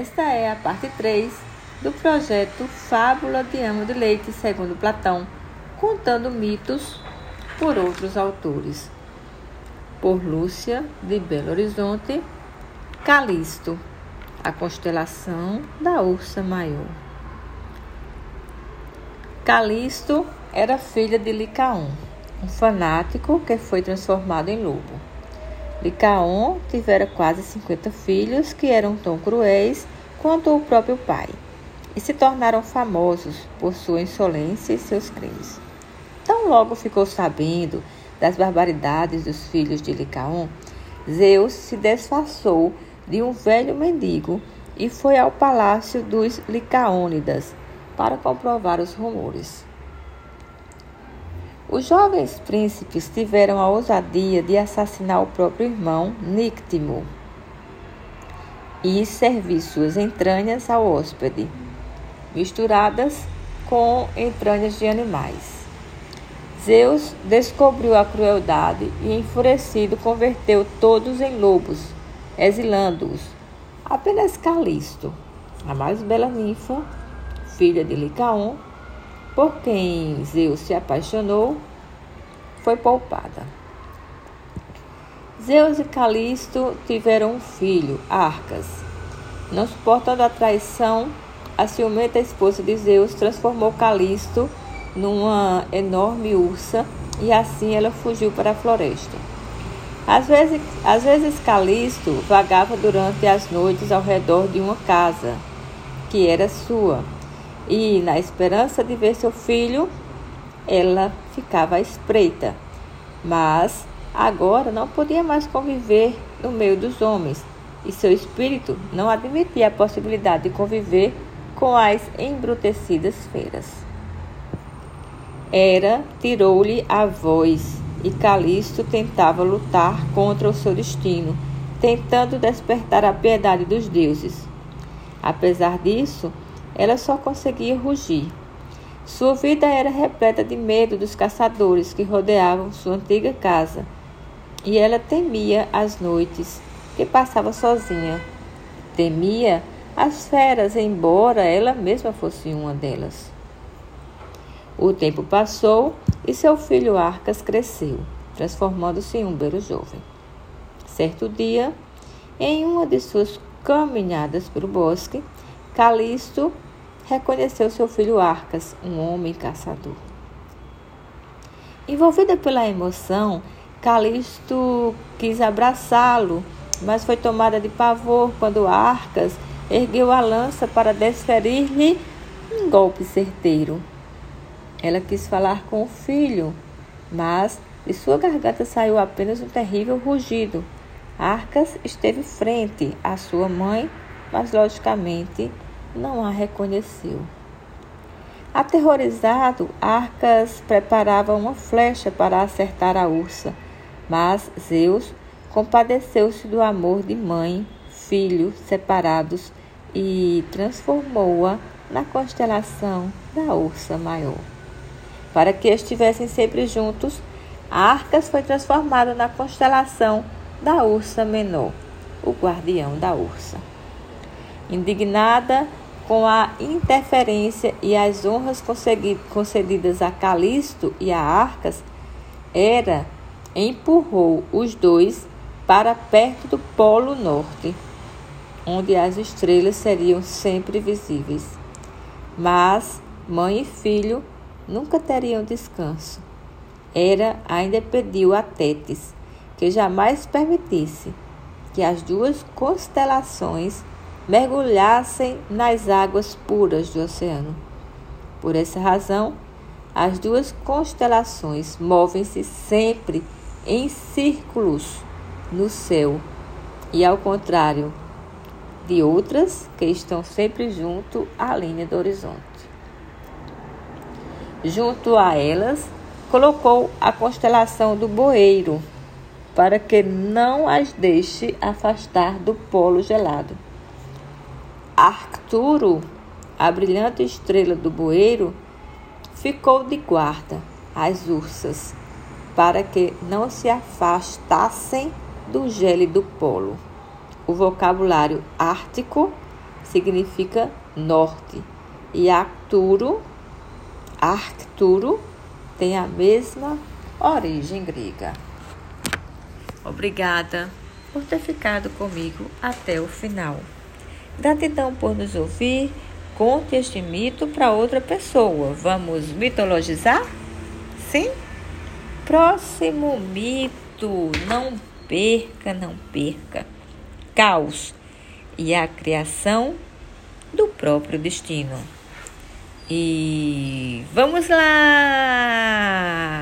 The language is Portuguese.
Esta é a parte 3 do projeto Fábula de Amo de Leite, segundo Platão, contando mitos por outros autores. Por Lúcia, de Belo Horizonte, Calisto, a constelação da Ursa Maior. Calisto era filha de Licaon, um fanático que foi transformado em lobo. Licaon tivera quase 50 filhos que eram tão cruéis quanto o próprio pai e se tornaram famosos por sua insolência e seus crimes. Tão logo ficou sabendo das barbaridades dos filhos de Licaon, Zeus se disfarçou de um velho mendigo e foi ao palácio dos Licaônidas para comprovar os rumores. Os jovens príncipes tiveram a ousadia de assassinar o próprio irmão, Nictimo, e servir suas entranhas ao hóspede, misturadas com entranhas de animais. Zeus descobriu a crueldade e, enfurecido, converteu todos em lobos, exilando-os. Apenas Calisto, a mais bela ninfa, filha de Licaon, por quem Zeus se apaixonou, foi poupada. Zeus e Calisto tiveram um filho, Arcas. Não suportando a traição, a ciumenta esposa de Zeus transformou Calisto numa enorme ursa e assim ela fugiu para a floresta. Às vezes, às vezes Calisto vagava durante as noites ao redor de uma casa que era sua e, na esperança de ver seu filho, ela ficava à espreita. Mas agora não podia mais conviver no meio dos homens e seu espírito não admitia a possibilidade de conviver com as embrutecidas feiras. Hera tirou-lhe a voz e Calisto tentava lutar contra o seu destino, tentando despertar a piedade dos deuses. Apesar disso, ela só conseguia rugir. Sua vida era repleta de medo dos caçadores que rodeavam sua antiga casa, e ela temia as noites que passava sozinha. Temia as feras, embora ela mesma fosse uma delas. O tempo passou e seu filho Arcas cresceu, transformando-se em um belo jovem. Certo dia, em uma de suas caminhadas pelo bosque, Calisto reconheceu seu filho Arcas, um homem caçador. Envolvida pela emoção, Calisto quis abraçá-lo, mas foi tomada de pavor quando Arcas ergueu a lança para desferir-lhe um golpe certeiro. Ela quis falar com o filho, mas de sua garganta saiu apenas um terrível rugido. Arcas esteve frente à sua mãe, mas logicamente não a reconheceu. Aterrorizado, Arcas preparava uma flecha para acertar a ursa, mas Zeus compadeceu-se do amor de mãe, filho separados e transformou-a na constelação da ursa maior. Para que estivessem sempre juntos, Arcas foi transformado na constelação da ursa menor, o guardião da ursa. Indignada, com a interferência e as honras concedidas a Calisto e a Arcas, Hera empurrou os dois para perto do Polo Norte, onde as estrelas seriam sempre visíveis. Mas mãe e filho nunca teriam descanso. Hera ainda pediu a Tétis que jamais permitisse que as duas constelações mergulhassem nas águas puras do oceano. Por essa razão, as duas constelações movem-se sempre em círculos no céu e ao contrário de outras que estão sempre junto à linha do horizonte. Junto a elas, colocou a constelação do Boeiro, para que não as deixe afastar do polo gelado. Arcturo, a brilhante estrela do bueiro, ficou de guarda às ursas, para que não se afastassem do gélido polo. O vocabulário ártico significa norte. E Arcturo, Arcturo tem a mesma origem grega. Obrigada por ter ficado comigo até o final. Gratidão por nos ouvir. Conte este mito para outra pessoa. Vamos mitologizar? Sim? Próximo mito. Não perca, não perca. Caos e a criação do próprio destino. E vamos lá!